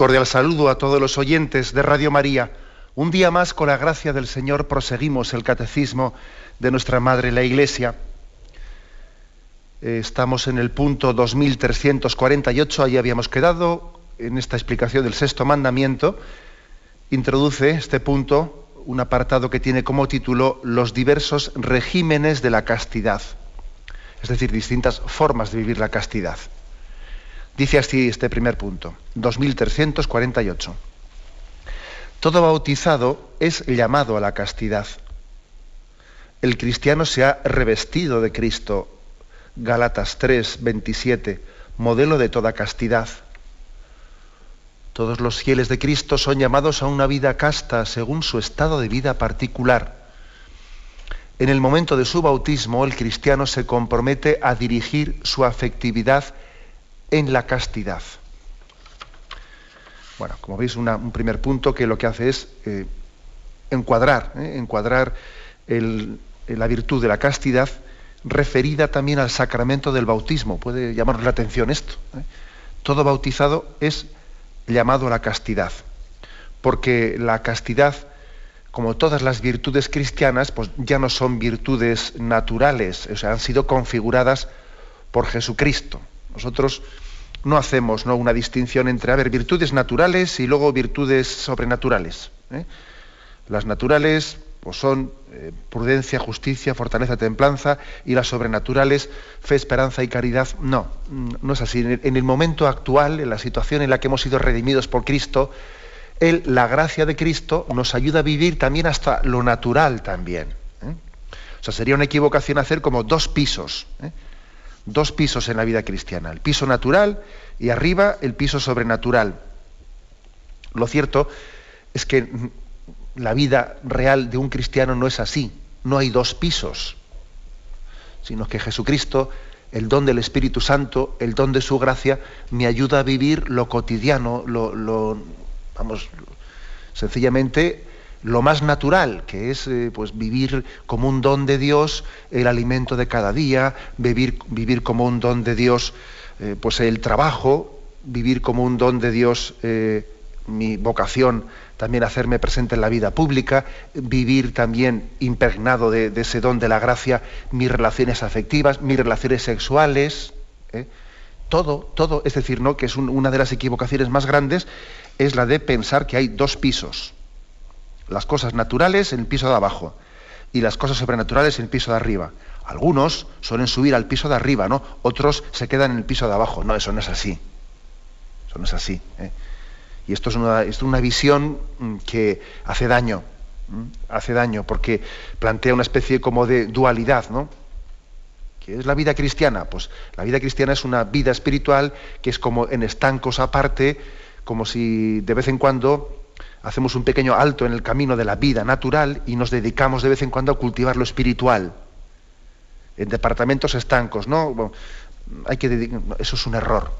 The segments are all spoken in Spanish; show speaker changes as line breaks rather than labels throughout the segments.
Cordial saludo a todos los oyentes de Radio María. Un día más, con la gracia del Señor, proseguimos el catecismo de nuestra Madre la Iglesia. Eh, estamos en el punto 2348, ahí habíamos quedado, en esta explicación del sexto mandamiento. Introduce este punto un apartado que tiene como título Los diversos regímenes de la castidad, es decir, distintas formas de vivir la castidad. Dice así este primer punto, 2348. Todo bautizado es llamado a la castidad. El cristiano se ha revestido de Cristo. Gálatas 3, 27, modelo de toda castidad. Todos los fieles de Cristo son llamados a una vida casta según su estado de vida particular. En el momento de su bautismo, el cristiano se compromete a dirigir su afectividad en la castidad. Bueno, como veis, un primer punto que lo que hace es eh, encuadrar, eh, encuadrar la virtud de la castidad referida también al sacramento del bautismo. Puede llamarnos la atención esto. Eh. Todo bautizado es llamado a la castidad, porque la castidad, como todas las virtudes cristianas, pues ya no son virtudes naturales, o sea, han sido configuradas por Jesucristo. Nosotros no hacemos ¿no? una distinción entre, a virtudes naturales y luego virtudes sobrenaturales. ¿eh? Las naturales pues son eh, prudencia, justicia, fortaleza, templanza, y las sobrenaturales, fe, esperanza y caridad. No, no es así. En el, momento actual, en la situación en la que hemos sido redimidos por Cristo, él, la gracia de Cristo nos ayuda a vivir también hasta lo natural también. ¿eh? O sea, sería una equivocación hacer como dos pisos dos pisos en la vida cristiana, el piso natural y arriba el piso sobrenatural. Lo cierto es que la vida real de un cristiano no es así, no hay dos pisos, sino que Jesucristo, el don del Espíritu Santo, el don de su gracia, me ayuda a vivir lo cotidiano, lo, vamos, sencillamente lo más natural, que es eh, pues vivir como un don de Dios el alimento de cada día, vivir, vivir como un don de Dios eh, pues el trabajo, vivir como un don de Dios eh, mi vocación, también hacerme presente en la vida pública, vivir también impregnado de, ese don de la gracia mis relaciones afectivas, mis relaciones sexuales, todo, todo, es decir, ¿no? que es una de las equivocaciones más grandes, es la de pensar que hay dos pisos las cosas naturales en el piso de abajo y las cosas sobrenaturales en el piso de arriba. Algunos suelen subir al piso de arriba, ¿no? Otros se quedan en el piso de abajo. No, eso no es así. Eso no es así. ¿eh? Y esto es una, es una, visión mm, que hace daño. Hace daño porque plantea una especie como de dualidad, ¿no? ¿Qué es la vida cristiana? Pues la vida cristiana es una vida espiritual que es como en estancos aparte, como si de vez en cuando hacemos un pequeño alto en el camino de la vida natural y nos dedicamos de vez en cuando a cultivar lo espiritual. En departamentos estancos, ¿no? hay que eso es un error.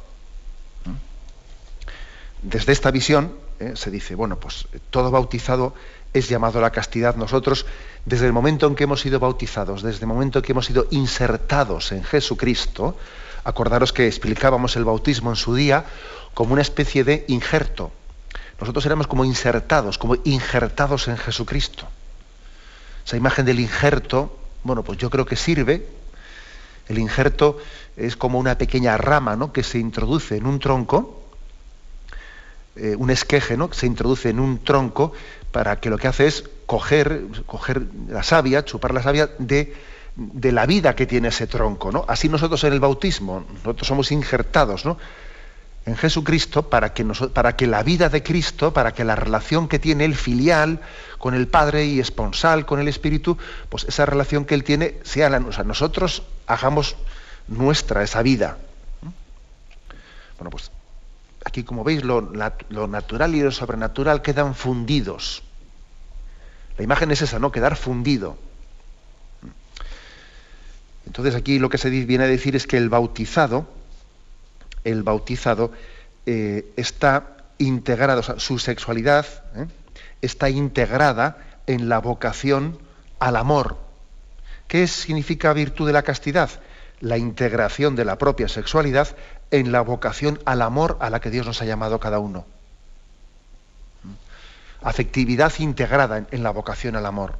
Desde esta visión ¿eh? se dice, bueno, pues todo bautizado es llamado a la castidad. Nosotros, desde el momento en que hemos sido bautizados, desde el momento en que hemos sido insertados en Jesucristo, acordaros que explicábamos el bautismo en su día como una especie de injerto nosotros éramos como insertados, como injertados en Jesucristo. Esa imagen del injerto, bueno, pues yo creo que sirve. El injerto es como una pequeña rama ¿no? que se introduce en un tronco, eh, un esqueje ¿no? que se introduce en un tronco para que lo que hace es coger, coger la savia, chupar la savia de, de la vida que tiene ese tronco. ¿no? Así nosotros en el bautismo, nosotros somos injertados, ¿no? En Jesucristo para que, la vida de Cristo, para que la relación que tiene el filial con el Padre y esponsal con el Espíritu, pues esa relación que Él tiene sea la, o nosotros hagamos nuestra esa vida. Bueno, pues aquí como veis, lo, natural y lo sobrenatural quedan fundidos. La imagen es esa, ¿no? Quedar fundido. Entonces aquí lo que se viene a decir es que el bautizado, el bautizado eh, está integrado, o sea, su sexualidad ¿eh? está integrada en la vocación al amor. ¿Qué significa virtud de la castidad? La integración de la propia sexualidad en la vocación al amor a la que Dios nos ha llamado cada uno. Afectividad integrada en la vocación al amor.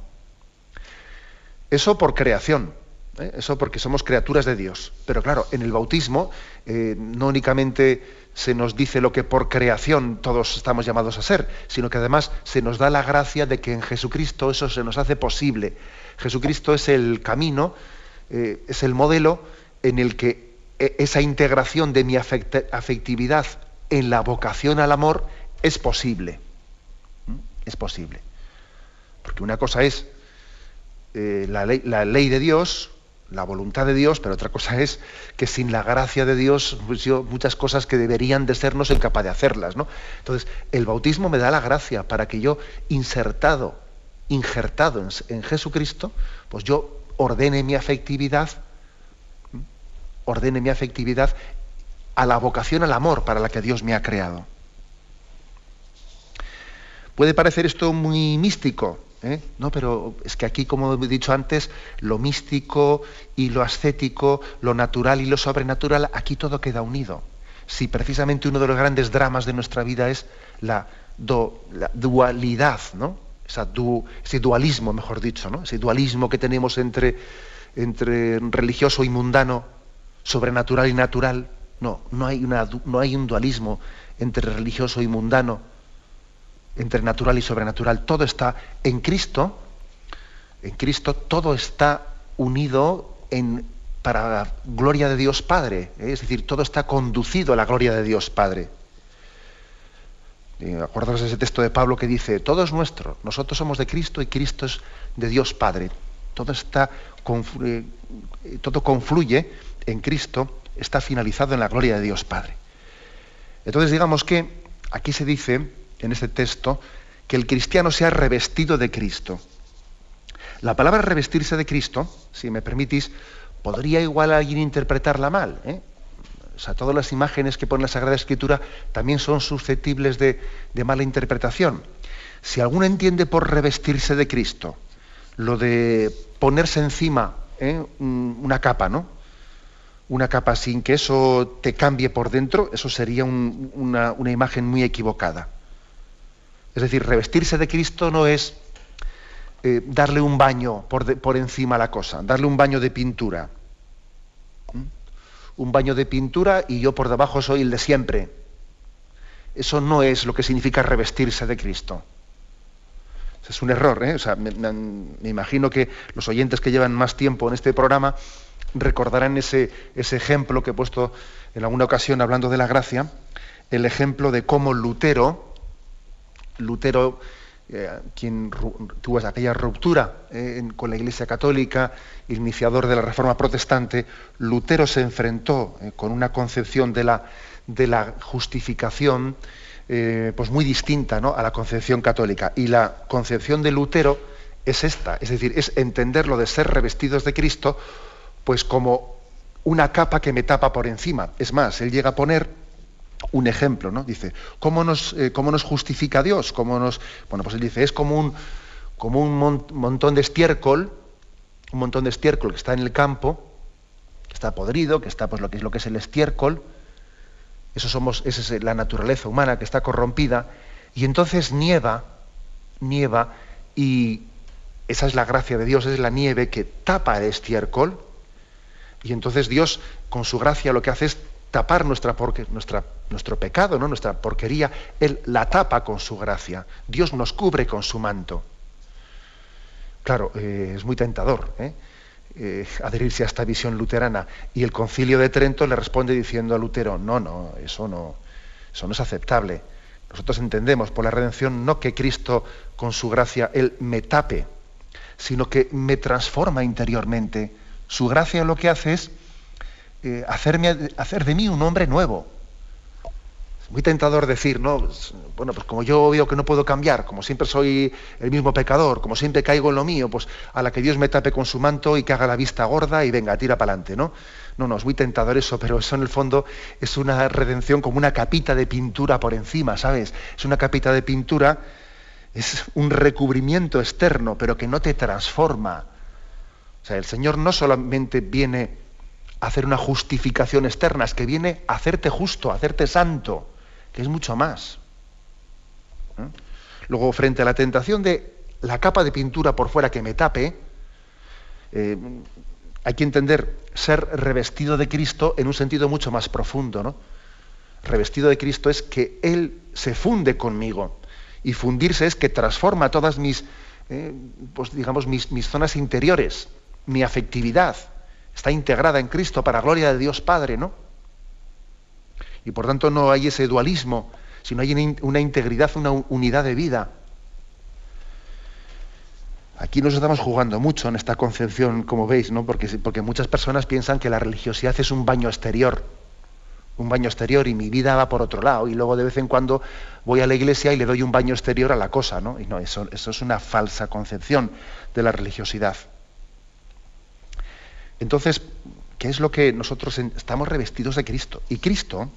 Eso por creación, ¿eh? eso porque somos criaturas de Dios. Pero claro, en el bautismo eh, no únicamente se nos dice lo que por creación todos estamos llamados a ser, sino que además se nos da la gracia de que en Jesucristo eso se nos hace posible. Jesucristo es el camino, eh, es el modelo en el que e, esa integración de mi afectividad en la vocación al amor es posible. ¿Mm? Es posible. Porque una cosa es la, ley, de Dios, la voluntad de Dios, pero otra cosa es que sin la gracia de Dios, pues muchas cosas que deberían de ser no soy capaz de hacerlas. ¿no? Entonces, el bautismo me da la gracia para que yo, insertado, injertado en Jesucristo, pues yo ordene mi afectividad ordene mi afectividad a la vocación al amor para la que Dios me ha creado. Puede parecer esto muy místico, ¿eh? no, pero es que aquí, como he dicho antes, lo místico y lo ascético, lo natural y lo sobrenatural, aquí todo queda unido. Si precisamente uno de los grandes dramas de nuestra vida es la, dualidad, ¿no? ese dualismo, mejor dicho, ¿no? ese dualismo que tenemos entre, entre religioso y mundano, sobrenatural y natural. No, no hay, no hay un dualismo entre religioso y mundano, entre natural y sobrenatural. Todo está en Cristo, en Cristo todo está unido en, para la gloria de Dios Padre. ¿eh? Es decir, todo está conducido a la gloria de Dios Padre. Acordaros de ese texto de Pablo que dice, todo es nuestro, nosotros somos de Cristo y Cristo es de Dios Padre. Todo está, eh, todo confluye en Cristo está finalizado en la gloria de Dios Padre. Entonces digamos que aquí se dice, en este texto, que el cristiano se ha revestido de Cristo. La palabra revestirse de Cristo, si me permitís, podría igual alguien interpretarla mal. ¿eh? O sea, todas las imágenes que pone la Sagrada Escritura también son susceptibles de, mala interpretación. Si alguno entiende por revestirse de Cristo lo de ponerse encima ¿eh? una capa, ¿no? una capa sin que eso te cambie por dentro, eso sería una, imagen muy equivocada. Es decir, revestirse de Cristo no es eh, darle un baño por, encima a la cosa, darle un baño de pintura. ¿Mm? Un baño de pintura y yo por debajo soy el de siempre. Eso no es lo que significa revestirse de Cristo. Es un error. ¿eh? me imagino que los oyentes que llevan más tiempo en este programa recordarán ese ejemplo que he puesto en alguna ocasión hablando de la gracia, el ejemplo de cómo Lutero, Lutero, eh, quien tuvo aquella ruptura eh, con la Iglesia Católica, iniciador de la Reforma Protestante, Lutero se enfrentó eh, con una concepción de la, de la justificación pues muy distinta a la concepción católica. Y la concepción de Lutero es esta, es decir, es entenderlo de ser revestidos de Cristo pues como una capa que me tapa por encima. Es más, él llega a poner un ejemplo, ¿no? Dice, ¿cómo nos, eh, cómo nos justifica Dios? ¿Cómo nos... Bueno, pues él dice, es como un, como un montón de estiércol, un montón de estiércol que está en el campo, que está podrido, que está pues lo que es lo que es el estiércol, eso somos, esa es la naturaleza humana que está corrompida, y entonces nieva, nieva, y esa es la gracia de Dios, es la nieve que tapa el estiércol, y entonces Dios, con su gracia, lo que hace es tapar nuestra, nuestra, nuestro pecado, ¿no? nuestra porquería. Él la tapa con su gracia. Dios nos cubre con su manto. Claro, eh, es muy tentador ¿eh? Eh, adherirse a esta visión luterana. Y el concilio de Trento le responde diciendo a Lutero, no, no, eso no, eso no es aceptable. Nosotros entendemos por la redención no que Cristo con su gracia, Él me tape, sino que me transforma interiormente su gracia lo que hace es eh, hacerme, hacer de mí un hombre nuevo. muy tentador decir, ¿no? Bueno, pues como yo veo que no puedo cambiar, como siempre soy el mismo pecador, como siempre caigo en lo mío, pues a la que Dios me tape con su manto y que haga la vista gorda y venga, tira para adelante, ¿no? No, no, es muy tentador eso, pero eso en el fondo es una redención como una capita de pintura por encima, ¿sabes? Es una capita de pintura, es un recubrimiento externo, pero que no te transforma. O sea, el Señor no solamente viene hacer una justificación externa, es que viene a hacerte justo, a hacerte santo que es mucho más. ¿Eh? Luego, frente a la tentación de la capa de pintura por fuera que me tape, eh, hay que entender ser revestido de Cristo en un sentido mucho más profundo. ¿no? Revestido de Cristo es que Él se funde conmigo. Y fundirse es que transforma todas mis, eh, pues digamos, mis, mis zonas interiores, mi afectividad. Está integrada en Cristo para gloria de Dios Padre, ¿no? y por tanto no hay ese dualismo, sino hay una integridad, una unidad de vida. Aquí nos estamos jugando mucho en esta concepción, como veis, ¿no? porque, porque muchas personas piensan que la religiosidad es un baño exterior, un baño exterior y mi vida va por otro lado y luego de vez en cuando voy a la iglesia y le doy un baño exterior a la cosa, ¿no? Y no, eso, eso es una falsa concepción de la religiosidad. Entonces, ¿qué es lo que nosotros estamos revestidos de Cristo? Y Cristo,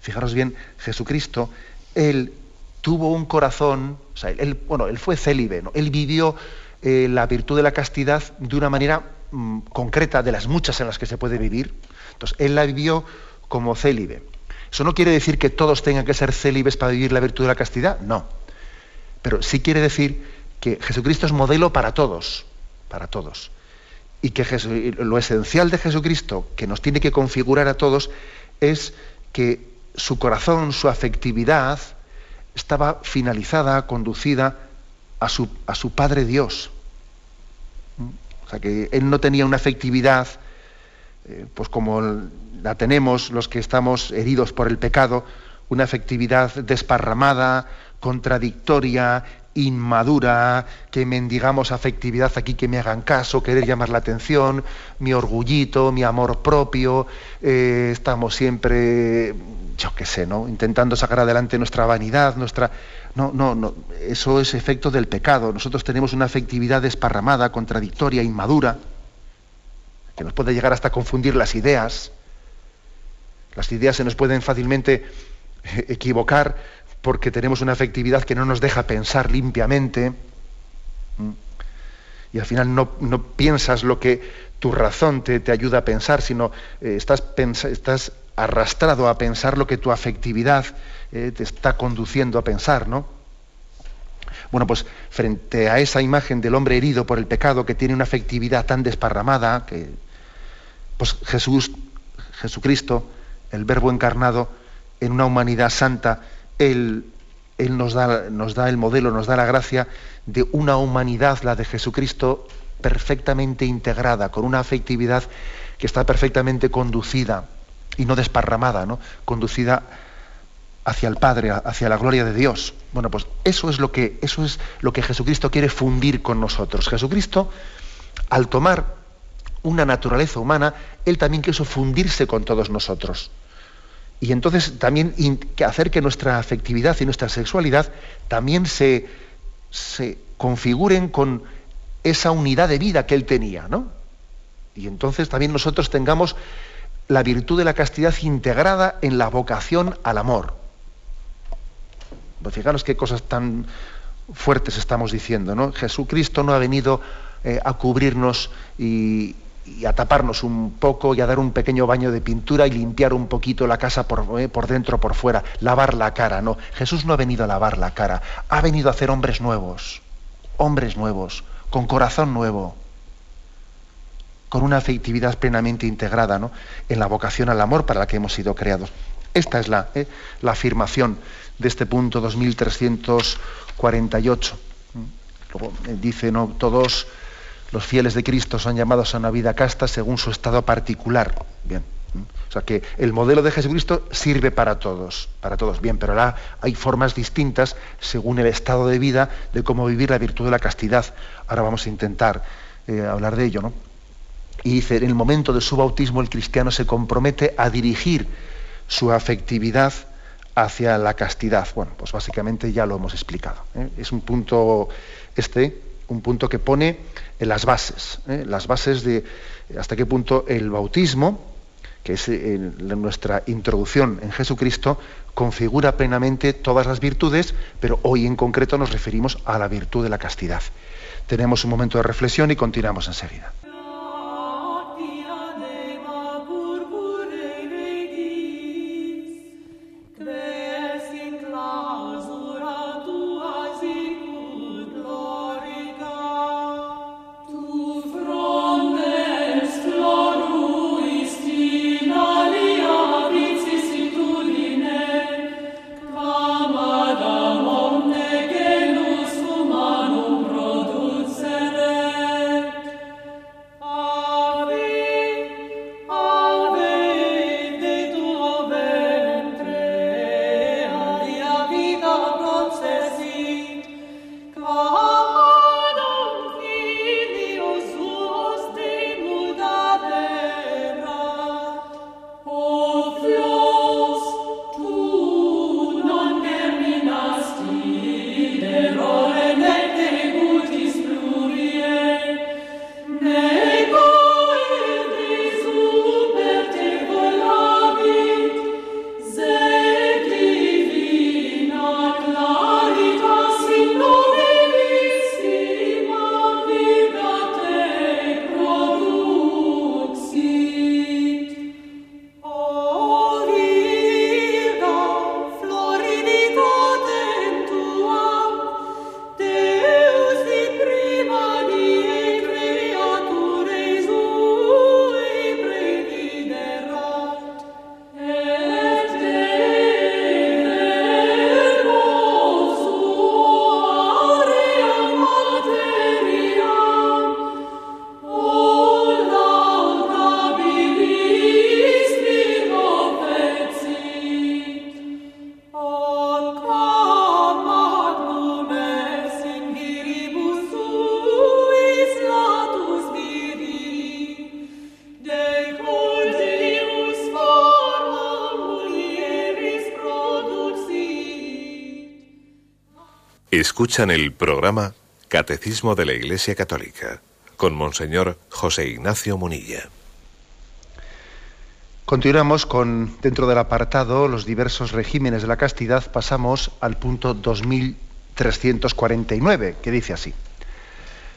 Fijaros bien, Jesucristo, él tuvo un corazón, o sea, él, bueno, él fue célibe, ¿no? él vivió eh, la virtud de la castidad de una manera mm, concreta, de las muchas en las que se puede vivir. Entonces, él la vivió como célibe. Eso no quiere decir que todos tengan que ser célibes para vivir la virtud de la castidad, no. Pero sí quiere decir que Jesucristo es modelo para todos, para todos. Y que lo esencial de Jesucristo, que nos tiene que configurar a todos, es que su corazón, su afectividad, estaba finalizada, conducida a su, a su Padre Dios. O sea, que él no tenía una afectividad, eh, pues como la tenemos los que estamos heridos por el pecado, una afectividad desparramada, contradictoria, inmadura, que mendigamos afectividad aquí, que me hagan caso, querer llamar la atención, mi orgullito, mi amor propio, eh, estamos siempre, yo qué sé, ¿no? Intentando sacar adelante nuestra vanidad, nuestra. No, no, no, eso es efecto del pecado. Nosotros tenemos una afectividad desparramada, contradictoria, inmadura, que nos puede llegar hasta confundir las ideas. Las ideas se nos pueden fácilmente equivocar porque tenemos una afectividad que no nos deja pensar limpiamente. Y al final no, piensas lo que tu razón te, ayuda a pensar, sino eh, estás, estás, arrastrado a pensar lo que tu afectividad eh, te está conduciendo a pensar, ¿no? Bueno, pues frente a esa imagen del hombre herido por el pecado que tiene una afectividad tan desparramada, que pues Jesús, Jesucristo, el Verbo encarnado, en una humanidad santa, él, nos, da, nos da el modelo, nos da la gracia de una humanidad, la de Jesucristo, perfectamente integrada, con una afectividad que está perfectamente conducida y no desparramada, ¿no? conducida hacia el Padre, hacia la gloria de Dios. Bueno, pues eso es lo que, eso es lo que Jesucristo quiere fundir con nosotros. Jesucristo, al tomar una naturaleza humana, él también quiso fundirse con todos nosotros. Y entonces también hacer que nuestra afectividad y nuestra sexualidad también se, se configuren con esa unidad de vida que él tenía, ¿no? Y entonces también nosotros tengamos la virtud de la castidad integrada en la vocación al amor. Pues fijaros qué cosas tan fuertes estamos diciendo, ¿no? Jesucristo no ha venido eh, a cubrirnos y, y a taparnos un poco y a dar un pequeño baño de pintura y limpiar un poquito la casa por, eh, por dentro, por fuera, lavar la cara. No, Jesús no ha venido a lavar la cara, ha venido a hacer hombres nuevos, hombres nuevos, con corazón nuevo, con una afectividad plenamente integrada ¿no? en la vocación al amor para la que hemos sido creados. Esta es la, eh, la afirmación de este punto 2348. Luego eh, dice, ¿no? todos los fieles de Cristo son llamados a una vida casta según su estado particular. Bien. O sea que el modelo de Jesucristo sirve para todos, para todos. Bien, pero ahora hay formas distintas según el estado de vida de cómo vivir la virtud de la castidad. Ahora vamos a intentar eh, hablar de ello, ¿no? Y dice, en el momento de su bautismo el cristiano se compromete a dirigir su afectividad hacia la castidad. Bueno, pues básicamente ya lo hemos explicado. ¿eh? Es un punto, este, un punto que pone en las bases, ¿eh? las bases de hasta qué punto el bautismo, que es nuestra introducción en Jesucristo, configura plenamente todas las virtudes, pero hoy en concreto nos referimos a la virtud de la castidad. Tenemos un momento de reflexión y continuamos enseguida.
Escuchan el programa Catecismo de la Iglesia Católica con Monseñor José Ignacio Munilla.
Continuamos con, dentro del apartado, los diversos regímenes de la castidad, pasamos al punto 2349, que dice así.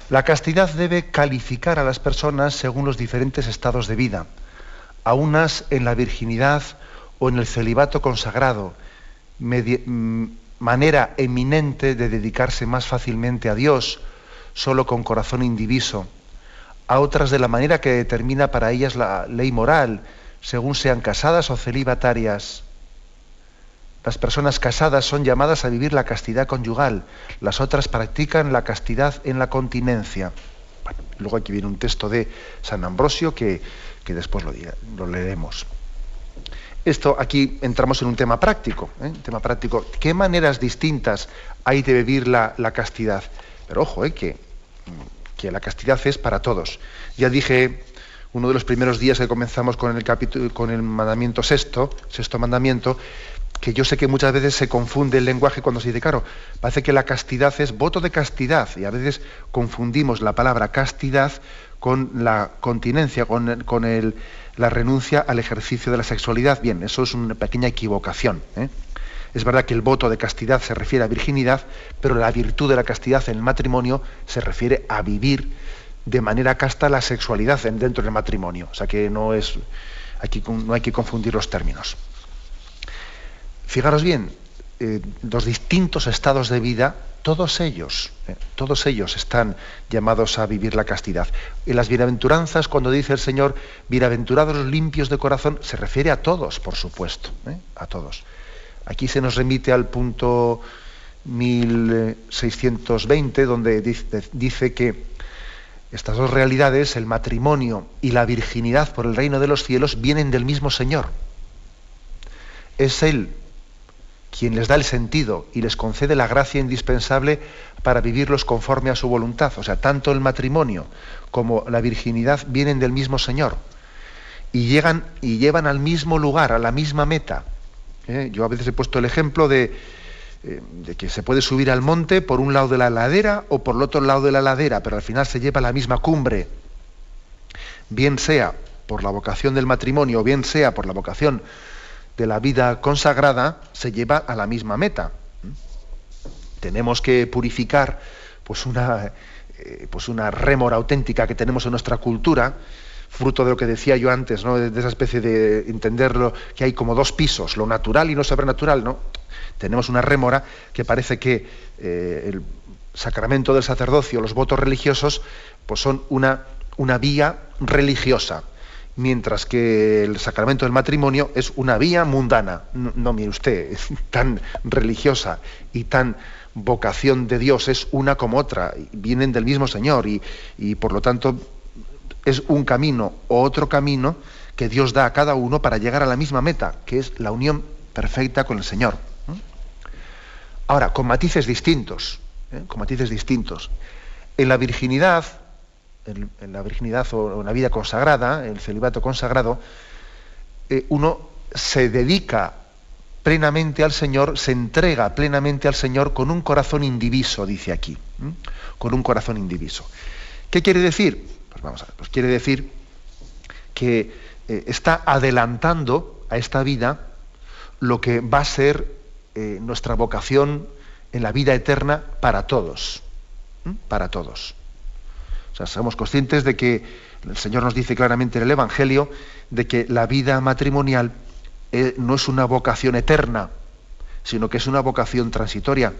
La castidad debe calificar a las personas según los diferentes estados de vida, a unas en la virginidad o en el celibato consagrado, mm, manera eminente de dedicarse más fácilmente a Dios, solo con corazón indiviso, a otras de la manera que determina para ellas la ley moral, según sean casadas o celibatarias. Las personas casadas son llamadas a vivir la castidad conyugal, las otras practican la castidad en la continencia. luego aquí viene un texto de San Ambrosio que, después lo, lo leeremos. Esto aquí entramos en un tema práctico, ¿eh? tema práctico. ¿Qué maneras distintas hay de vivir la, castidad? Pero ojo, ¿eh? que, que, la castidad es para todos. Ya dije uno de los primeros días que comenzamos con el capítulo, con el mandamiento sexto, sexto mandamiento, que yo sé que muchas veces se confunde el lenguaje cuando se dice, claro, parece que la castidad es voto de castidad, y a veces confundimos la palabra castidad con la continencia, con, con el la renuncia al ejercicio de la sexualidad. Bien, eso es una pequeña equivocación. ¿eh? Es verdad que el voto de castidad se refiere a virginidad, pero la virtud de la castidad en el matrimonio se refiere a vivir de manera casta la sexualidad dentro del matrimonio. O sea que no, es, aquí, no hay que confundir los términos. Fijaros bien, eh, los distintos estados de vida, todos ellos, eh, todos ellos están llamados a vivir la castidad. En las bienaventuranzas, cuando dice el Señor, bienaventurados limpios de corazón, se refiere a todos, por supuesto, eh, a todos. Aquí se nos remite al punto 1620, donde dice que estas dos realidades, el matrimonio y la virginidad por el reino de los cielos, vienen del mismo Señor. Es Él quien les da el sentido y les concede la gracia indispensable para vivirlos conforme a su voluntad. O sea, tanto el matrimonio como la virginidad vienen del mismo Señor y llegan y llevan al mismo lugar, a la misma meta. ¿eh? Yo a veces he puesto el ejemplo de, eh, de, que se puede subir al monte por un lado de la ladera o por el otro lado de la ladera, pero al final se lleva a la misma cumbre. Bien sea por la vocación del matrimonio o bien sea por la vocación de la vida consagrada, se lleva a la misma meta. Tenemos que purificar pues una, eh, pues una rémora auténtica que tenemos en nuestra cultura, fruto de lo que decía yo antes, ¿no? de, esa especie de entenderlo que hay como dos pisos, lo natural y lo sobrenatural, ¿no? Tenemos una rémora que parece que eh, el sacramento del sacerdocio, los votos religiosos, pues son una, una vía religiosa, mientras que el sacramento del matrimonio es una vía mundana. No, mire usted, es tan religiosa y tan vocación de Dios es una como otra, vienen del mismo Señor y, y por lo tanto es un camino o otro camino que Dios da a cada uno para llegar a la misma meta, que es la unión perfecta con el Señor. Ahora, con matices distintos, ¿eh? con matices distintos. En la virginidad, en, la virginidad o la vida consagrada, el celibato consagrado, eh, uno se dedica plenamente al Señor, se entrega plenamente al Señor con un corazón indiviso, dice aquí, con un corazón indiviso. ¿Qué quiere decir? Pues vamos a ver, pues quiere decir que eh, está adelantando a esta vida lo que va a ser eh, nuestra vocación en la vida eterna para todos, para todos. Sea, somos conscientes de que el Señor nos dice claramente en el Evangelio de que la vida matrimonial eh, no es una vocación eterna, sino que es una vocación transitoria.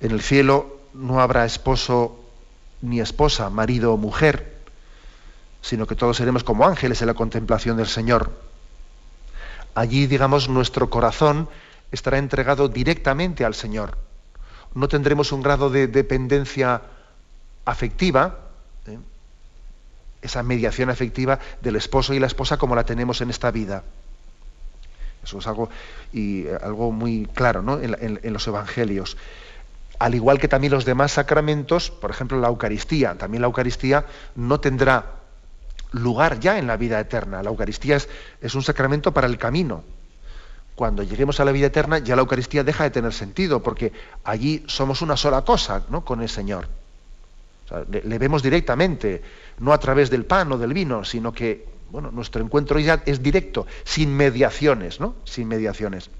En el cielo no habrá esposo ni esposa, marido o mujer, sino que todos seremos como ángeles en la contemplación del Señor. Allí, digamos, nuestro corazón estará entregado directamente al Señor. No tendremos un grado de dependencia afectiva. Esa mediación afectiva del esposo y la esposa como la tenemos en esta vida. Eso es algo, y, eh, algo muy claro ¿no? en, los evangelios al igual que también los demás sacramentos, por ejemplo la Eucaristía, también la Eucaristía no tendrá lugar ya en la vida eterna. La Eucaristía es, es, un sacramento para el camino. Cuando lleguemos a la vida eterna ya la Eucaristía deja de tener sentido, porque allí somos una sola cosa ¿no? con el Señor. Le, vemos directamente, no a través del pan o del vino, sino que bueno, nuestro encuentro ya es directo, sin mediaciones, ¿no? Sin mediaciones.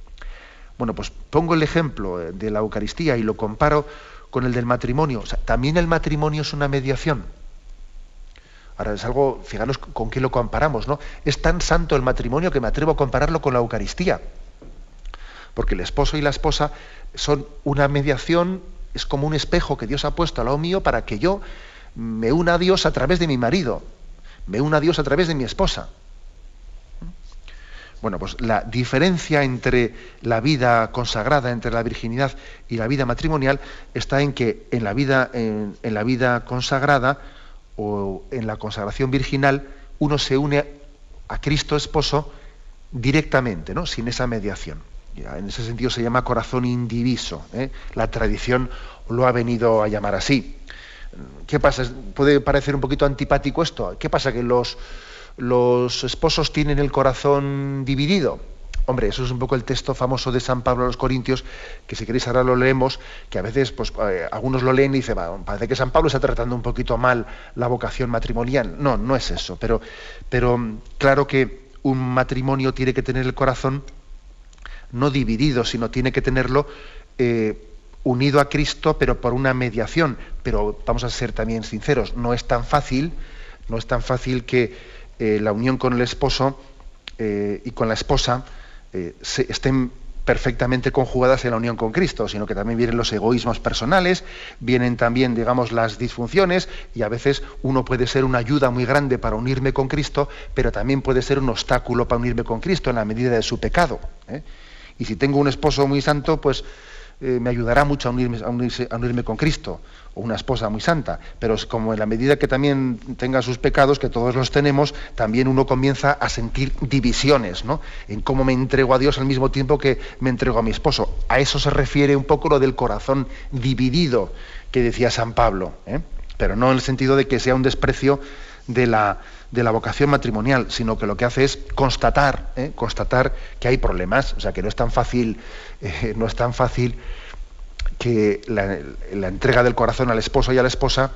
Bueno, pues pongo el ejemplo de la Eucaristía y lo comparo con el del matrimonio. También el matrimonio es una mediación. Ahora es algo, fijaros con qué lo comparamos, ¿no? Es tan santo el matrimonio que me atrevo a compararlo con la Eucaristía. Porque el esposo y la esposa son una mediación, es como un espejo que Dios ha puesto al lado mío para que yo me una a Dios a través de mi marido, me una a Dios a través de mi esposa. Bueno, pues la diferencia entre la vida consagrada, entre la virginidad y la vida matrimonial, está en que en la vida, en, la vida consagrada o en la consagración virginal, uno se une a Cristo esposo directamente, ¿no? sin esa mediación. En ese sentido se llama corazón indiviso. ¿eh? La tradición lo ha venido a llamar así. ¿Qué pasa? Puede parecer un poquito antipático esto. ¿Qué pasa? Que los, los esposos tienen el corazón dividido. Hombre, eso es un poco el texto famoso de San Pablo a los Corintios, que si queréis ahora lo leemos, que a veces pues, eh, algunos lo leen y dicen, parece que San Pablo está tratando un poquito mal la vocación matrimonial. No, no es eso, pero, pero claro que un matrimonio tiene que tener el corazón no dividido, sino tiene que tenerlo eh, unido a Cristo, pero por una mediación. Pero vamos a ser también sinceros, no es tan fácil, no es tan fácil que eh, la unión con el esposo eh, y con la esposa eh, estén perfectamente conjugadas en la unión con Cristo, sino que también vienen los egoísmos personales, vienen también, digamos, las disfunciones, y a veces uno puede ser una ayuda muy grande para unirme con Cristo, pero también puede ser un obstáculo para unirme con Cristo en la medida de su pecado. Y si tengo un esposo muy santo, pues me ayudará mucho a unirme, con Cristo, una esposa muy santa, pero es como en la medida que también tenga sus pecados, que todos los tenemos, también uno comienza a sentir divisiones, ¿no? En cómo me entrego a Dios al mismo tiempo que me entrego a mi esposo. A eso se refiere un poco lo del corazón dividido que decía San Pablo, ¿eh? pero no en el sentido de que sea un desprecio de la, de la vocación matrimonial, sino que lo que hace es constatar, ¿eh? constatar que hay problemas, o sea que no es tan fácil, eh, no es tan fácil que la, entrega del corazón al esposo y a la esposa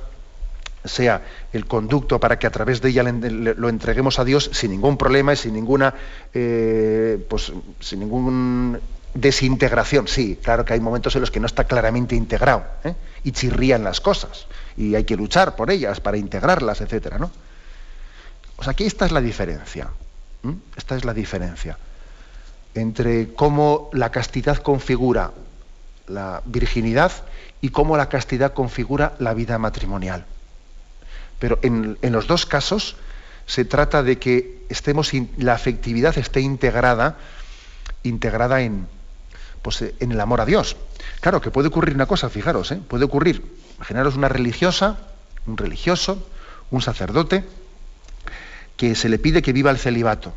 sea el conducto para que a través de ella lo entreguemos a Dios sin ningún problema y sin ninguna eh, pues sin ningún desintegración. Sí, claro que hay momentos en los que no está claramente integrado y chirrían las cosas y hay que luchar por ellas para integrarlas, etcétera, ¿no? O sea, aquí esta es la diferencia. Esta es la diferencia entre cómo la castidad configura la virginidad y cómo la castidad configura la vida matrimonial. Pero en, los dos casos se trata de que estemos la afectividad esté integrada, integrada en, pues, en el amor a Dios. Claro que puede ocurrir una cosa, fijaros, ¿eh? puede ocurrir, imaginaros una religiosa, un religioso, un sacerdote, que se le pide que viva el celibato.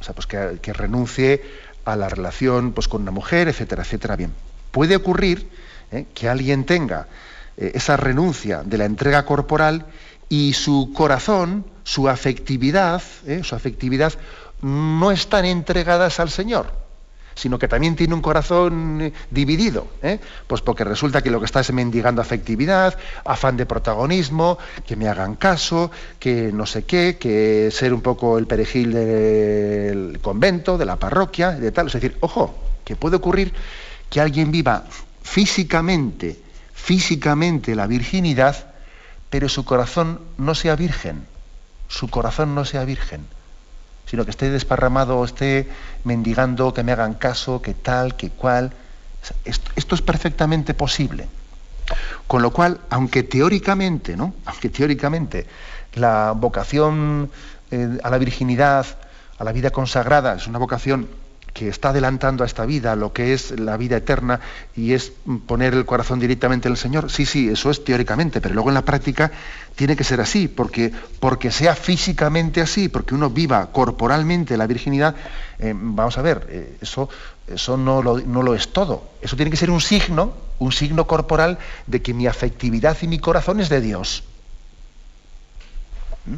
O sea, pues que, renuncie a la relación pues, con una mujer, etcétera, etcétera. Bien. Puede ocurrir ¿eh? que alguien tenga eh, esa renuncia de la entrega corporal y su corazón, su afectividad, ¿eh? su afectividad no están entregadas al Señor sino que también tiene un corazón eh, dividido, ¿eh? pues porque resulta que lo que está es mendigando afectividad, afán de protagonismo, que me hagan caso, que no sé qué, que ser un poco el perejil del convento, de la parroquia, de tal. Es decir, ojo, que puede ocurrir que alguien viva físicamente, físicamente la virginidad, pero su corazón no sea virgen, su corazón no sea virgen sino que esté desparramado esté mendigando que me hagan caso, que tal, que cual. Esto, es perfectamente posible. Con lo cual, aunque teóricamente, ¿no? Aunque teóricamente la vocación eh, a la virginidad, a la vida consagrada, es una vocación que está adelantando a esta vida lo que es la vida eterna y es poner el corazón directamente en el Señor. Sí, sí, eso es teóricamente, pero luego en la práctica tiene que ser así, porque, porque sea físicamente así, porque uno viva corporalmente la virginidad, eh, vamos a ver, eh, eso, eso no, lo, no lo es todo. Eso tiene que ser un signo, un signo corporal de que mi afectividad y mi corazón es de Dios. ¿Mm?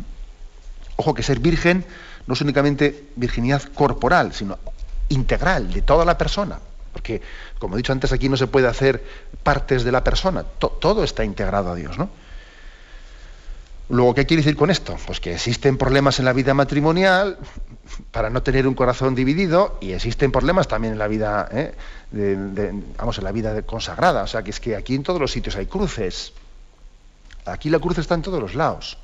Ojo que ser virgen no es únicamente virginidad corporal, sino integral de toda la persona. Porque, como he dicho antes, aquí no se puede hacer partes de la persona, todo está integrado a Dios, ¿no? Luego, ¿qué quiere decir con esto? Pues que existen problemas en la vida matrimonial para no tener un corazón dividido y existen problemas también en la vida, ¿eh? vamos, en la vida consagrada. O sea, que es que aquí en todos los sitios hay cruces. Aquí la cruz está en todos los lados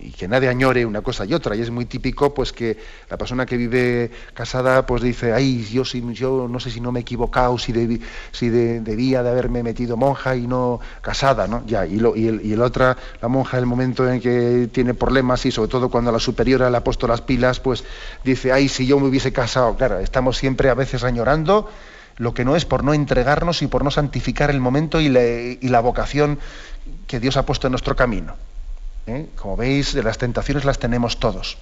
y que nadie añore una cosa y otra. Y es muy típico pues que la persona que vive casada pues dice, ay, yo, yo no sé si no me he equivocado, si, si debía de haberme metido monja y no casada, ¿no? Ya, y, lo, y, el, otra, la monja, el momento en que tiene problemas y sobre todo cuando la superiora le ha puesto las pilas, pues dice, ay, si yo me hubiese casado. Claro, estamos siempre a veces añorando lo que no es por no entregarnos y por no santificar el momento y la vocación que Dios ha puesto en nuestro camino. ¿Eh? Como veis, las tentaciones las tenemos todos.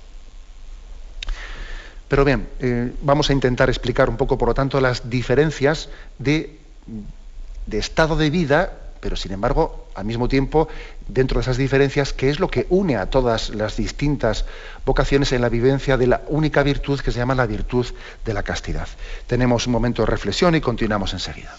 Pero bien, eh, vamos a intentar explicar un poco, por lo tanto, las diferencias de, de, estado de vida, pero sin embargo, al mismo tiempo, dentro de esas diferencias, qué es lo que une a todas las distintas vocaciones en la vivencia de la única virtud que se llama la virtud de la castidad. Tenemos un momento de reflexión y continuamos enseguida.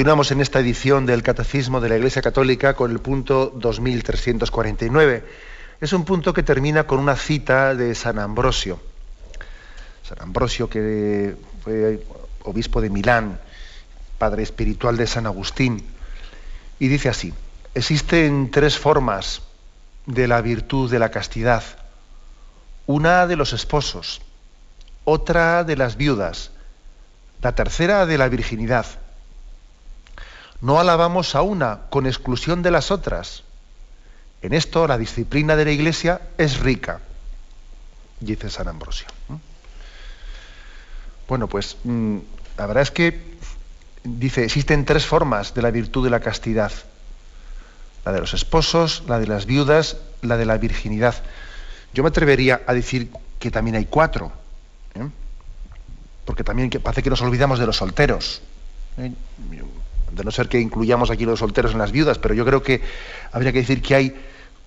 Continuamos en esta edición del Catecismo de la Iglesia Católica con el punto 2349. Es un punto que termina con una cita de San Ambrosio. San Ambrosio, que fue obispo de Milán, padre espiritual de San Agustín, y dice así, existen tres formas de la virtud de la castidad. Una de los esposos, otra de las viudas, la tercera de la virginidad no alabamos a una con exclusión de las otras. En esto la disciplina de la Iglesia es rica, dice San Ambrosio. Bueno, pues mm, la verdad es que dice, existen tres formas de la virtud de la castidad. La de los esposos, la de las viudas, la de la virginidad. Yo me atrevería a decir que también hay cuatro, ¿eh? porque también parece que nos olvidamos de los solteros. ¿eh? De no ser que incluyamos aquí los solteros en las viudas, pero yo creo que habría que decir que hay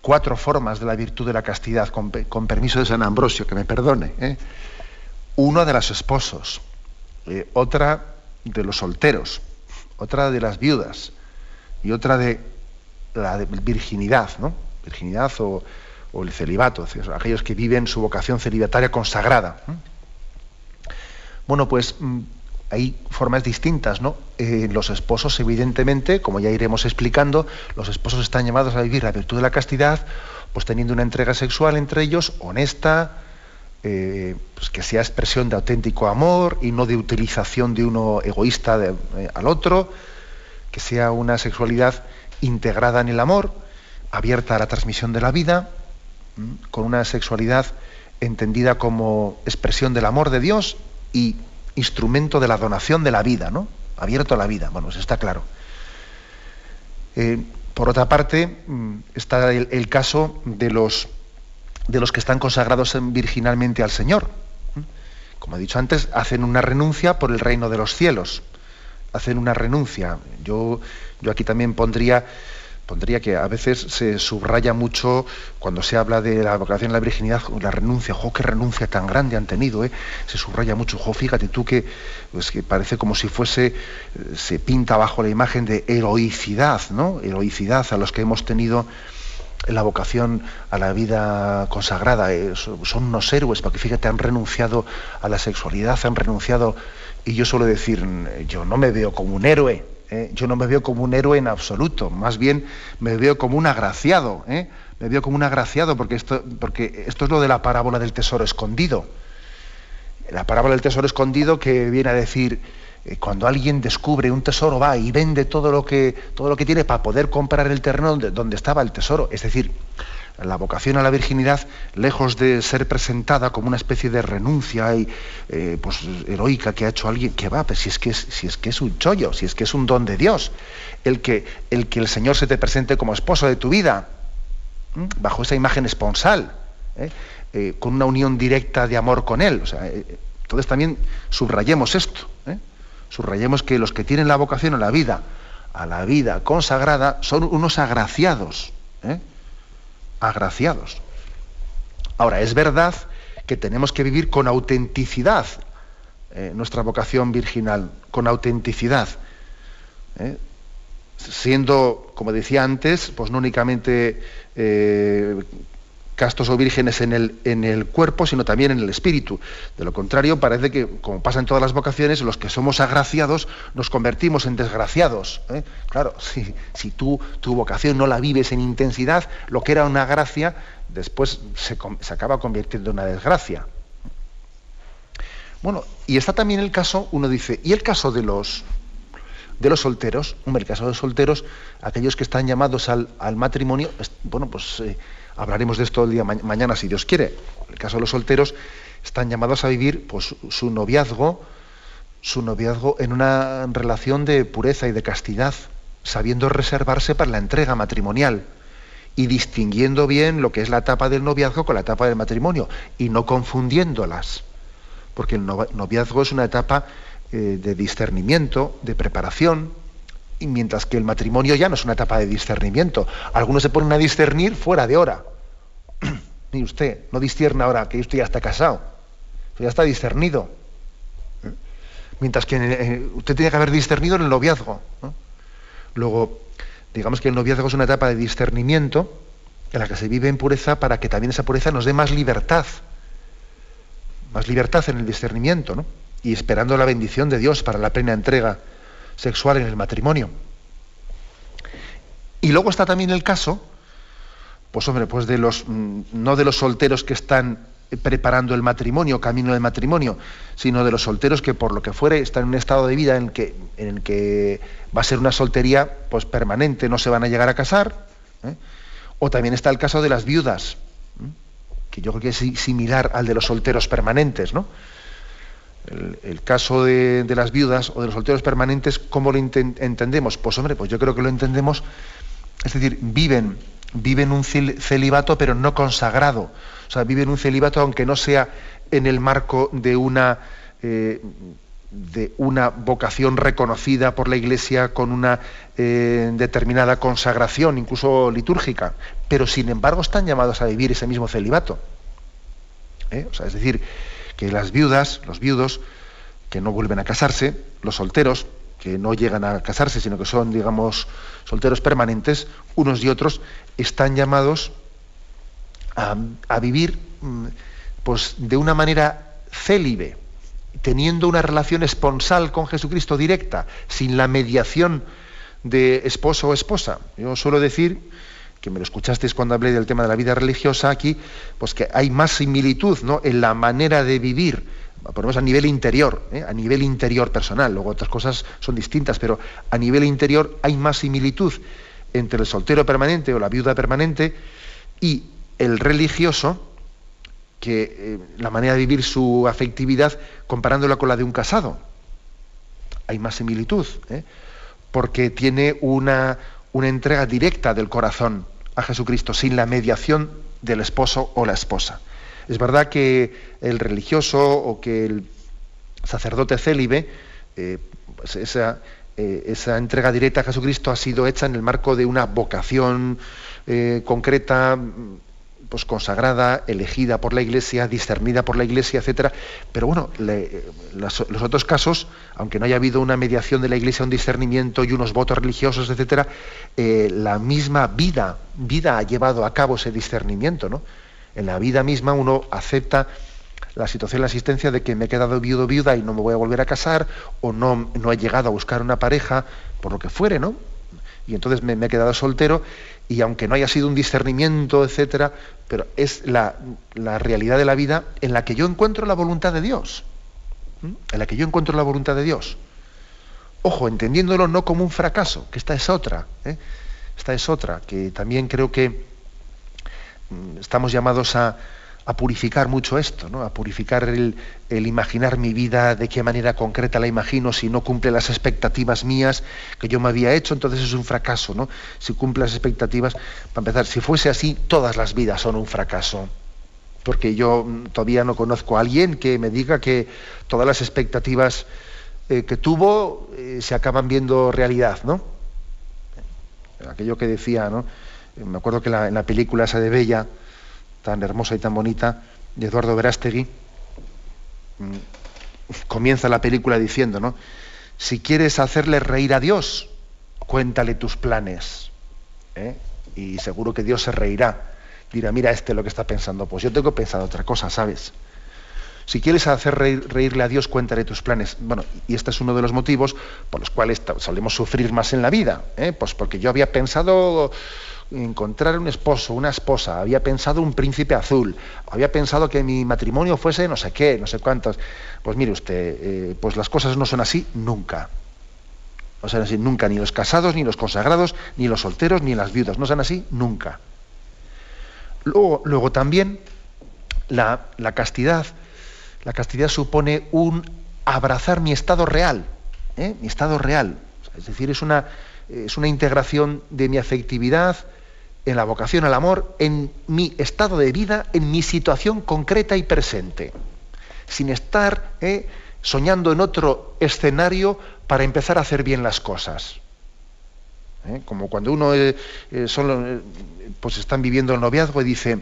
cuatro formas de la virtud de la castidad, con, permiso de San Ambrosio, que me perdone. ¿eh? Una de los esposos, eh, otra de los solteros, otra de las viudas y otra de la virginidad, ¿no? Virginidad o, el celibato, aquellos que viven su vocación celibataria consagrada. Bueno, pues mm, hay formas distintas, ¿no? Eh, los esposos, evidentemente, como ya iremos explicando, los esposos están llamados a vivir la virtud de la castidad, pues teniendo una entrega sexual entre ellos honesta, eh, pues que sea expresión de auténtico amor y no de utilización de uno egoísta eh, al otro, que sea una sexualidad integrada en el amor, abierta a la transmisión de la vida, con una sexualidad entendida como expresión del amor de Dios y instrumento de la donación de la vida, ¿no? Abierto a la vida, bueno, eso está claro. Eh, por otra parte, mm, está el, caso de los, de los que están consagrados virginalmente al Señor. Como he dicho antes, hacen una renuncia por el reino de los cielos. Hacen una renuncia. Yo, yo aquí también pondría pondría que a veces se subraya mucho cuando se habla de la vocación a la virginidad, la renuncia, jo, qué renuncia tan grande han tenido, ¿eh? se subraya mucho, jo, fíjate tú que, pues, que parece como si fuese, eh, se pinta bajo la imagen de heroicidad, ¿no? Heroicidad a los que hemos tenido la vocación a la vida consagrada, eh, son unos héroes, porque fíjate, han renunciado a la sexualidad, han renunciado, y yo suelo decir, yo no me veo como un héroe, ¿eh? yo no me veo como un héroe en absoluto, más bien me veo como un agraciado, ¿eh? me veo como un agraciado porque esto, porque esto es lo de la parábola del tesoro escondido. La parábola del tesoro escondido que viene a decir, eh, cuando alguien descubre un tesoro va y vende todo lo que, todo lo que tiene para poder comprar el terreno donde, donde estaba el tesoro. Es decir, la vocación a la virginidad, lejos de ser presentada como una especie de renuncia y, eh, pues, heroica que ha hecho alguien, que va, pues si es que es, si es que es un chollo, si es que es un don de Dios, el que el, que el Señor se te presente como esposo de tu vida, bajo esa imagen esponsal, ¿eh? Eh, con una unión directa de amor con Él. Entonces también subrayemos esto, subrayemos que los que tienen la vocación a la vida, a la vida consagrada, son unos agraciados agraciados. Ahora, es verdad que tenemos que vivir con autenticidad eh, nuestra vocación virginal, con autenticidad. ¿eh? Siendo, como decía antes, pues no únicamente eh, castos o vírgenes en el, en el cuerpo, sino también en el espíritu. De lo contrario, parece que, como pasa en todas las vocaciones, los que somos agraciados nos convertimos en desgraciados. ¿eh? Claro, si, si tú tu vocación no la vives en intensidad, lo que era una gracia, después se, se acaba convirtiendo en una desgracia. Bueno, y está también el caso, uno dice, ¿y el caso de los, de los solteros? Hombre, el caso de los solteros, aquellos que están llamados al, matrimonio, bueno, pues... Eh, Hablaremos de esto el día mañana si Dios quiere. En el caso de los solteros, están llamados a vivir pues, su noviazgo, su noviazgo en una relación de pureza y de castidad, sabiendo reservarse para la entrega matrimonial y distinguiendo bien lo que es la etapa del noviazgo con la etapa del matrimonio y no confundiéndolas, porque el noviazgo es una etapa eh, de discernimiento, de preparación, y mientras que el matrimonio ya no es una etapa de discernimiento. Algunos se ponen a discernir fuera de hora. Ni usted, no discierne ahora que usted ya está casado. ya está discernido. Mientras que eh, usted tiene que haber discernido en el noviazgo. Luego, digamos que el noviazgo es una etapa de discernimiento en la que se vive en pureza para que también esa pureza nos dé más libertad. Más libertad en el discernimiento. Y esperando la bendición de Dios para la plena entrega sexual en el matrimonio. Y luego está también el caso, pues hombre, pues de los, mm, no de los solteros que están preparando el matrimonio, camino del matrimonio, sino de los solteros que por lo que fuere están en un estado de vida en el que, en que va a ser una soltería pues permanente, no se van a llegar a casar. ¿eh? O también está el caso de las viudas, ¿eh? que yo creo que es similar al de los solteros permanentes, ¿no? El, caso de, las viudas o de los solteros permanentes, ¿cómo lo entendemos? Pues hombre, pues yo creo que lo entendemos, es decir, viven, viven un celibato pero no consagrado o sea, viven un celibato aunque no sea en el marco de una, eh, de una vocación reconocida por la Iglesia con una eh, determinada consagración, incluso litúrgica, pero sin embargo están llamados a vivir ese mismo celibato. ¿eh? O sea, es decir, que las viudas, los viudos, que no vuelven a casarse, los solteros, que no llegan a casarse, sino que son, digamos, solteros permanentes, unos y otros, están llamados a, vivir mm, pues, de una manera célibe, teniendo una relación esponsal con Jesucristo directa, sin la mediación de esposo o esposa. Yo suelo decir, que me lo escuchasteis cuando hablé del tema de la vida religiosa aquí, pues que hay más similitud ¿no? en la manera de vivir, por a nivel interior, ¿eh? a nivel interior personal, luego otras cosas son distintas, pero a nivel interior hay más similitud entre el soltero permanente o la viuda permanente y el religioso, que eh, la manera de vivir su afectividad comparándola con la de un casado. Hay más similitud, ¿eh? porque tiene una, una entrega directa del corazón a Jesucristo sin la mediación del esposo o la esposa. Es verdad que el religioso o que el sacerdote célibe, eh, pues esa, esa, entrega directa a Jesucristo ha sido hecha en el marco de una vocación concreta, pues consagrada, elegida por la Iglesia, discernida por la Iglesia, etcétera. Pero bueno, los, otros casos, aunque no haya habido una mediación de la Iglesia, un discernimiento y unos votos religiosos, etcétera, eh, la misma vida, vida ha llevado a cabo ese discernimiento, ¿no? En la vida misma uno acepta la situación, la existencia de que me he quedado viudo viuda y no me voy a volver a casar, o no, no he llegado a buscar una pareja, por lo que fuere, ¿no? Y entonces me he quedado soltero y aunque no haya sido un discernimiento, etcétera, pero es la, realidad de la vida en la que yo encuentro la voluntad de Dios. En la que yo encuentro la voluntad de Dios. Ojo, entendiéndolo no como un fracaso, que esta es otra. ¿eh? Esta es otra, que también creo que mm, estamos llamados a, a purificar mucho esto, ¿no? a purificar el, imaginar mi vida, de qué manera concreta la imagino, si no cumple las expectativas mías que yo me había hecho, entonces es un fracaso. ¿no? Si cumple las expectativas, para empezar, si fuese así, todas las vidas son un fracaso. Porque yo mm, todavía no conozco a alguien que me diga que todas las expectativas eh, que tuvo eh, se acaban viendo realidad, ¿no? Aquello que decía, ¿no? Me acuerdo que en la película esa de Bella, tan hermosa y tan bonita de Eduardo Verástegui, mm, comienza la película diciendo, ¿no? Si quieres hacerle reír a Dios, cuéntale tus planes. ¿eh? Y seguro que Dios se reirá. Dirá, mira este lo que está pensando. Pues yo tengo pensado otra cosa, ¿sabes? Si quieres hacer reírle a Dios, cuéntale tus planes. Bueno, y este es uno de los motivos por los cuales solemos sufrir más en la vida. ¿eh? Pues porque yo había pensado encontrar un esposo, una esposa, había pensado un príncipe azul, había pensado que mi matrimonio fuese no sé qué, no sé cuántos. Pues mire usted, eh, pues las cosas no son así nunca. No son así nunca, ni los casados, ni los consagrados, ni los solteros, ni las viudas, no son así nunca. Luego, luego también la, castidad, la castidad supone un abrazar mi estado real, ¿eh? mi estado real. Es decir, es una, es una integración de mi afectividad, en la vocación al amor, en mi estado de vida, en mi situación concreta y presente, sin estar eh, soñando en otro escenario para empezar a hacer bien las cosas. Eh, como cuando uno eh, solo pues están viviendo el noviazgo y dice,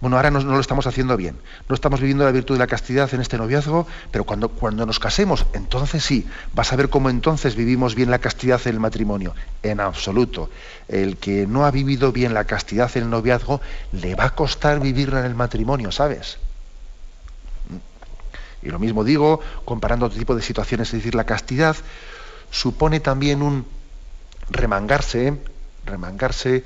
Bueno, ahora no, lo estamos haciendo bien. No estamos viviendo la virtud de la castidad en este noviazgo, pero cuando, cuando nos casemos, entonces sí, vas a ver cómo entonces vivimos bien la castidad en el matrimonio. En absoluto. El que no ha vivido bien la castidad en el noviazgo, le va a costar vivirla en el matrimonio, ¿sabes? Y lo mismo digo, comparando otro tipo de situaciones, es decir, la castidad supone también un remangarse, remangarse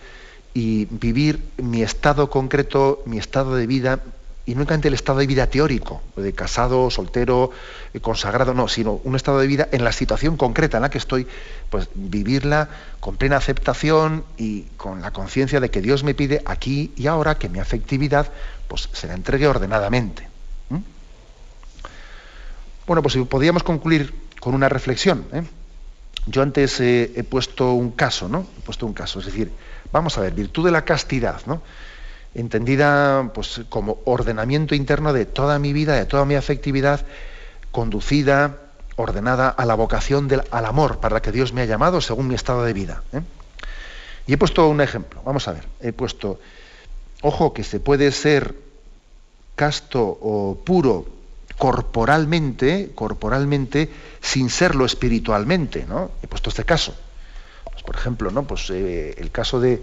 y vivir mi estado concreto, mi estado de vida, y no el estado de vida teórico, de casado, soltero, eh, consagrado, no, sino un estado de vida en la situación concreta en la que estoy, pues vivirla con plena aceptación y con la conciencia de que Dios me pide aquí y ahora que mi afectividad pues, se la entregue ordenadamente. Bueno, pues podríamos concluir con una reflexión. ¿eh? Yo antes he puesto un caso, ¿no? He puesto un caso, es decir, vamos a ver, virtud de la castidad, ¿no? Entendida pues, como ordenamiento interno de toda mi vida, de toda mi afectividad, conducida, ordenada a la vocación del, al amor para la que Dios me ha llamado según mi estado de vida. ¿eh? Y he puesto un ejemplo, vamos a ver, he puesto, ojo, que se puede ser casto o puro corporalmente, corporalmente, sin serlo espiritualmente, ¿no? He puesto este caso. Por ejemplo, ¿no? Pues eh, el caso de,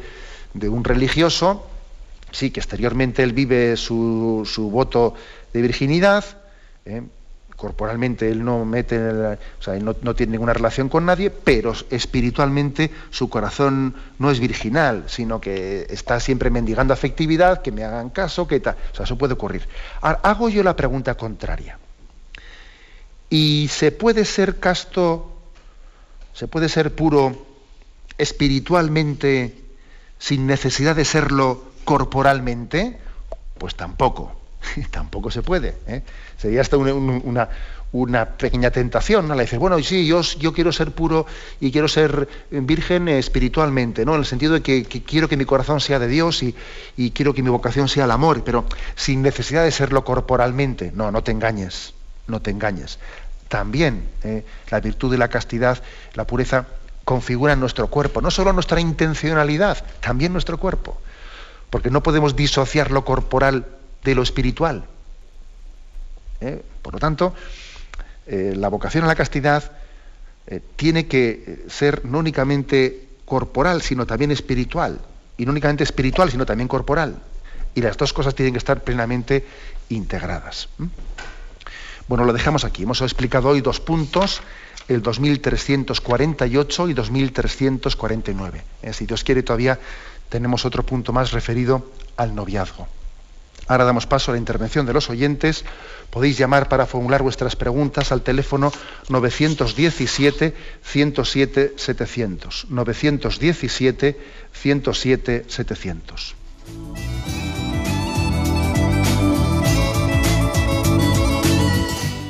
un religioso, sí, que exteriormente él vive su, su voto de virginidad, ¿eh? corporalmente él no mete, o sea, no, tiene ninguna relación con nadie, pero espiritualmente su corazón no es virginal, sino que está siempre mendigando afectividad, que me hagan caso, que tal. O sea, eso puede ocurrir. Ahora, hago yo la pregunta contraria. ¿Y se puede ser casto, se puede ser puro espiritualmente sin necesidad de serlo corporalmente? Pues tampoco. Tampoco se puede. ¿eh? Sería hasta una, una, pequeña tentación. ¿no? Le dices, bueno, sí, yo, yo quiero ser puro y quiero ser virgen espiritualmente, ¿no? en el sentido de que, quiero que mi corazón sea de Dios y, quiero que mi vocación sea el amor, pero sin necesidad de serlo corporalmente. No, no te engañes, no te engañes. También ¿eh? la virtud de la castidad, la pureza, configura nuestro cuerpo, no solo nuestra intencionalidad, también nuestro cuerpo. Porque no podemos disociar lo corporal de lo espiritual. ¿Eh? Por lo tanto, eh, la vocación a la castidad eh, tiene que ser no únicamente corporal, sino también espiritual. Y no únicamente espiritual, sino también corporal. Y las dos cosas tienen que estar plenamente integradas. Bueno, lo dejamos aquí. Hemos explicado hoy dos puntos, el 2348 y 2349. Si Dios quiere, todavía tenemos otro punto más referido al noviazgo. Ahora damos paso a la intervención de los oyentes. Podéis llamar para formular vuestras preguntas al teléfono 917-107-700. 917-107-700.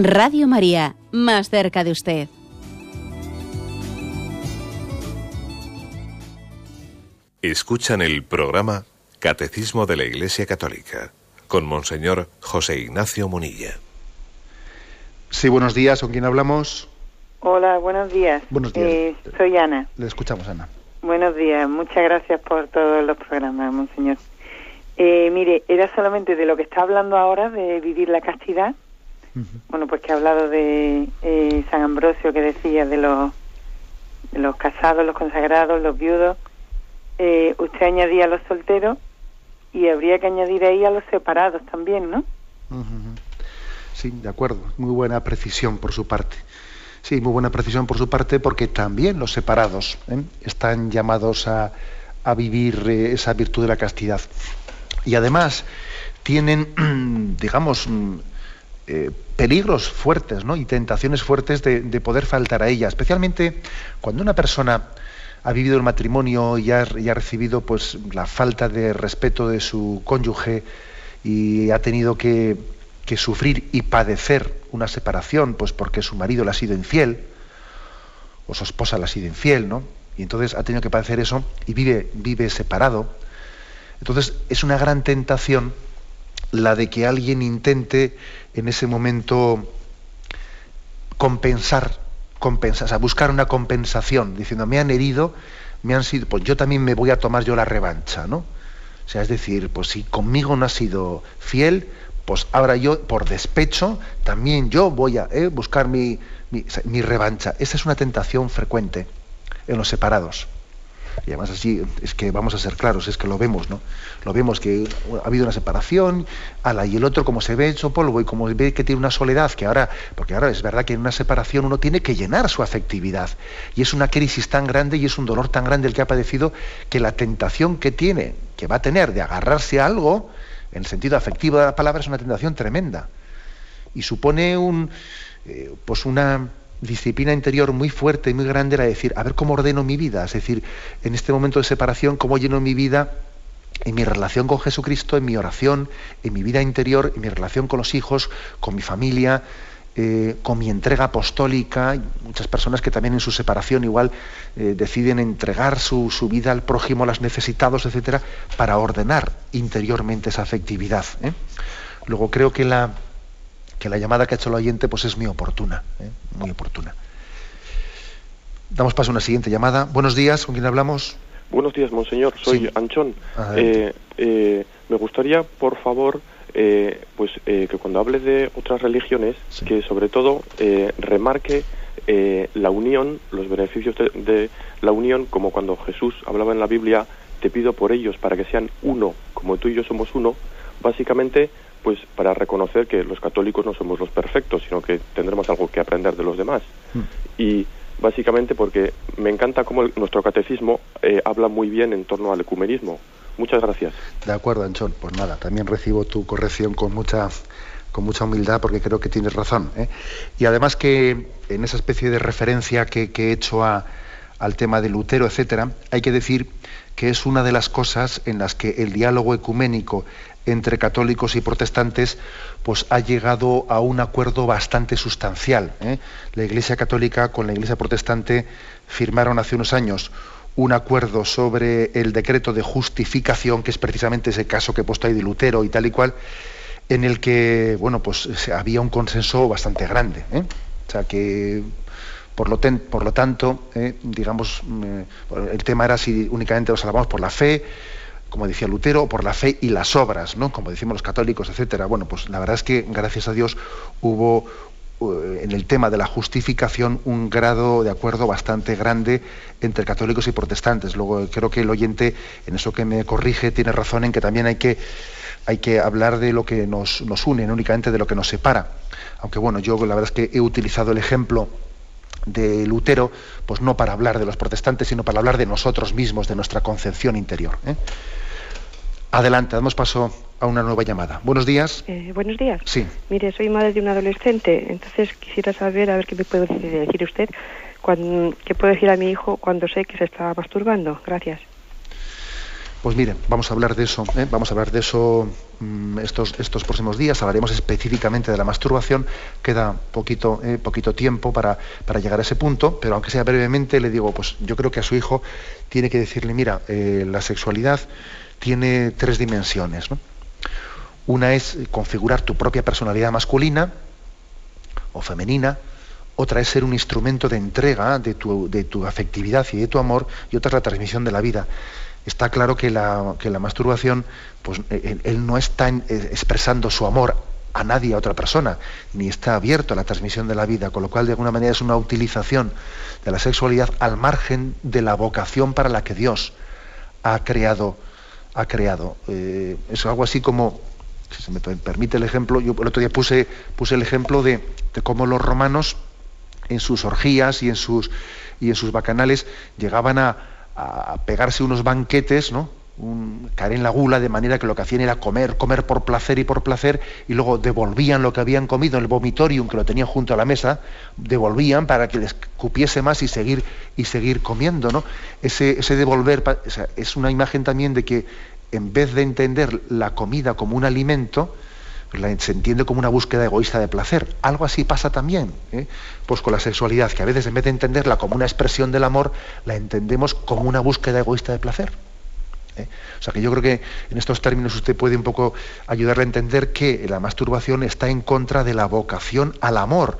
Radio María, más cerca de usted.
Escuchan el programa Catecismo de la Iglesia Católica con Monseñor José Ignacio Munilla.
Sí, buenos días, ¿con quién hablamos?
Hola, buenos días.
Buenos días.
Eh, soy Ana.
Le escuchamos, Ana.
Buenos días, muchas gracias por todos los programas, Monseñor. Eh, mire, era solamente de lo que está hablando ahora, de vivir la castidad. Bueno, pues que ha hablado de eh, San Ambrosio, que decía de los, los casados, los consagrados, los viudos. usted añadía a los solteros y habría que añadir ahí a los separados también, ¿no?
sí, de acuerdo. Muy buena precisión por su parte. Sí, muy buena precisión por su parte porque también los separados ¿eh? están llamados a, vivir eh, esa virtud de la castidad. Y además tienen, digamos, mm, eh, peligros fuertes ¿no? y tentaciones fuertes de, poder faltar a ella, especialmente cuando una persona ha vivido el matrimonio y ha, recibido pues, la falta de respeto de su cónyuge y ha tenido que que sufrir y padecer una separación, pues porque su marido le ha sido infiel, o su esposa le ha sido infiel, ¿no? Y entonces ha tenido que padecer eso y vive, vive separado. Entonces es una gran tentación la de que alguien intente en ese momento compensar, compensar, o sea, buscar una compensación, diciendo, me han herido, me han sido, pues yo también me voy a tomar yo la revancha, ¿no? O sea, es decir, pues si conmigo no ha sido fiel, pues ahora yo, por despecho, también yo voy a eh, buscar mi, mi, revancha. Esa es una tentación frecuente en los separados. Y además así, es que vamos a ser claros, es que lo vemos, ¿no? Lo vemos que ha habido una separación, ala, y el otro como se ve hecho polvo y como ve que tiene una soledad, que ahora, porque ahora es verdad que en una separación uno tiene que llenar su afectividad. Y es una crisis tan grande y es un dolor tan grande el que ha padecido que la tentación que tiene, que va a tener de agarrarse a algo, en el sentido afectivo de la palabra, es una tentación tremenda. Y supone un, eh, pues una disciplina interior muy fuerte y muy grande de decir, a ver cómo ordeno mi vida. Es decir, en este momento de separación, cómo lleno mi vida en mi relación con Jesucristo, en mi oración, en mi vida interior, en mi relación con los hijos, con mi familia, eh, con mi entrega apostólica, muchas personas que también en su separación igual eh, deciden entregar su, vida al prójimo, a los necesitados, etcétera, para ordenar interiormente esa afectividad. ¿eh? Luego creo que la, que la llamada que ha hecho el oyente pues es muy oportuna, muy oportuna. Damos paso a una siguiente llamada. Buenos días, ¿con quién hablamos?
Buenos días, monseñor. Soy Anchón. me gustaría, por favor, eh, pues eh, que cuando hable de otras religiones, que sobre todo eh, remarque la unión, los beneficios de, la unión, como cuando Jesús hablaba en la Biblia, te pido por ellos para que sean uno, como tú y yo somos uno, básicamente pues para reconocer que los católicos no somos los perfectos, sino que tendremos algo que aprender de los demás. Mm. Y básicamente porque me encanta cómo nuestro catecismo habla muy bien en torno al ecumenismo, Muchas gracias.
De acuerdo, Anchón. Pues nada, también recibo tu corrección con mucha con mucha humildad porque creo que tienes razón. ¿eh? Y además que en esa especie de referencia que, he hecho al tema de Lutero, etcétera, hay que decir que es una de las cosas en las que el diálogo ecuménico entre católicos y protestantes pues ha llegado a un acuerdo bastante sustancial. ¿eh? La Iglesia católica con la Iglesia protestante firmaron hace unos años un acuerdo sobre el decreto de justificación, que es precisamente ese caso que he puesto ahí de Lutero y tal y cual, en el que, bueno, pues había un consenso bastante grande. ¿eh? O sea que, por lo, por lo tanto, ¿eh? digamos, el tema era si únicamente nos salvamos por la fe, como decía Lutero, por la fe y las obras, ¿no? Como decimos los católicos, etcétera. Bueno, pues la verdad es que, gracias a Dios, hubo eh, en el tema de la justificación un grado de acuerdo bastante grande entre católicos y protestantes. Luego creo que el oyente, en eso que me corrige, tiene razón en que también hay que, hay que hablar de lo que nos, nos une, no únicamente de lo que nos separa. Aunque bueno, yo la verdad es que he utilizado el ejemplo de Lutero, pues no para hablar de los protestantes, sino para hablar de nosotros mismos, de nuestra concepción interior. ¿eh? Adelante, damos paso a una nueva llamada. Buenos días.
Eh, buenos días.
Sí.
Mire, soy madre de un adolescente, entonces quisiera saber, a ver qué me puede decir usted, qué puedo decir a mi hijo cuando sé que se está masturbando. Gracias.
Pues mire, vamos a hablar de eso, ¿eh? vamos a hablar de eso mm, estos, estos próximos días, hablaremos específicamente de la masturbación, queda poquito, eh, poquito tiempo para, para, llegar a ese punto, pero aunque sea brevemente, le digo, pues yo creo que a su hijo tiene que decirle, mira, la sexualidad tiene tres dimensiones. Una es configurar tu propia personalidad masculina o femenina, otra es ser un instrumento de entrega de tu, afectividad y de tu amor, y otra es la transmisión de la vida. Está claro que la, masturbación, pues él, no está eh, expresando su amor a nadie, a otra persona, ni está abierto a la transmisión de la vida, con lo cual de alguna manera es una utilización de la sexualidad al margen de la vocación para la que Dios ha creado. Ha creado. Eh, es algo así como Si se me permite el ejemplo, yo el otro día puse, puse el ejemplo de, cómo los romanos en sus orgías y en sus, y en sus bacanales llegaban a, a pegarse unos banquetes, ¿no? un, caer en la gula, de manera que lo que hacían era comer, comer por placer y por placer, y luego devolvían lo que habían comido en el vomitorium que lo tenían junto a la mesa, devolvían para que les cupiese más y seguir, y seguir comiendo. ¿no? Ese, ese devolver es una imagen también de que en vez de entender la comida como un alimento, se entiende como una búsqueda egoísta de placer. Algo así pasa también ¿eh? pues con la sexualidad, que a veces en vez de entenderla como una expresión del amor, la entendemos como una búsqueda egoísta de placer. ¿eh? O sea que yo creo que en estos términos usted puede un poco ayudarle a entender que la masturbación está en contra de la vocación al amor,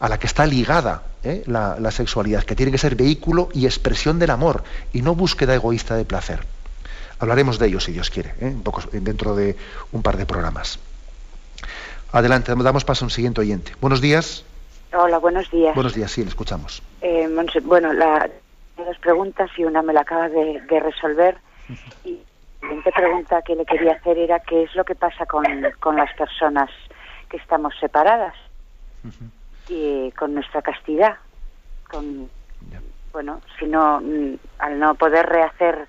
a la que está ligada ¿eh? la, sexualidad, que tiene que ser vehículo y expresión del amor y no búsqueda egoísta de placer. Hablaremos de ello si Dios quiere, ¿eh? un poco, dentro de un par de programas. Adelante, damos paso a un siguiente oyente. Buenos días.
Hola, buenos días.
Buenos días, sí, le escuchamos.
bueno, la, dos preguntas y una me la acaba de resolver. Y la siguiente pregunta que le quería hacer era qué es lo que pasa con, con las personas que estamos separadas y con nuestra castidad. Con, bueno, si no, mm, al no poder rehacer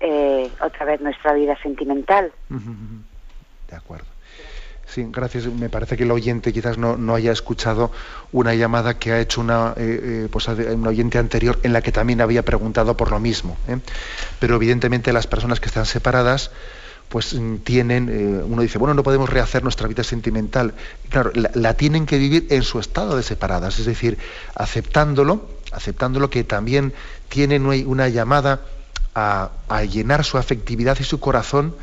eh, otra vez nuestra vida sentimental.
De acuerdo. Sí, gracias. Me parece que el oyente quizás no, haya escuchado una llamada que ha hecho una, eh, eh, pues, un oyente anterior en la que también había preguntado por lo mismo. Pero evidentemente las personas que están separadas pues mm, tienen, uno dice, bueno, no podemos rehacer nuestra vida sentimental. claro, la, tienen que vivir en su estado de separadas, es decir, aceptándolo, aceptándolo que también tienen una llamada a, llenar su afectividad y su corazón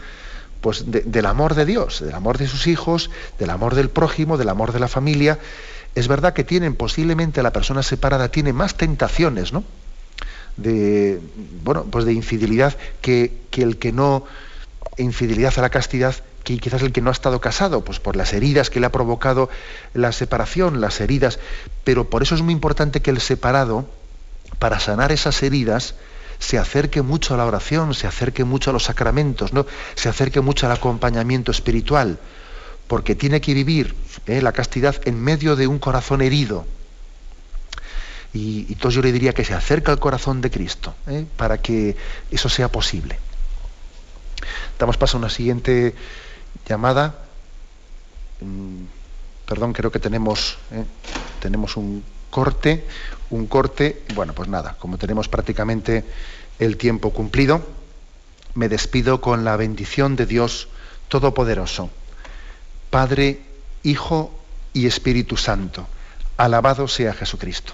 pues del amor de Dios, del amor de sus hijos, del amor del prójimo, del amor de la familia. Es verdad que tienen, posiblemente la persona separada tiene más tentaciones, ¿no? De, bueno, pues de infidelidad que, que el que no, infidelidad a la castidad, que quizás el que no ha estado casado, pues por las heridas que le ha provocado la separación, las heridas. Pero por eso es muy importante que el separado, para sanar esas heridas, se acerque mucho a la oración, se acerque mucho a los sacramentos, ¿no? se acerque mucho al acompañamiento espiritual, porque tiene que vivir ¿eh? la castidad en medio de un corazón herido. Y, entonces yo le diría que se acerque al corazón de Cristo, ¿eh? para que eso sea posible. Damos paso a una siguiente llamada. Mm, perdón, creo que tenemos, ¿eh? tenemos un corte, un corte. Bueno, pues nada, como tenemos prácticamente el tiempo cumplido, me despido con la bendición de Dios Todopoderoso, Padre, Hijo y Espíritu Santo. Alabado sea Jesucristo.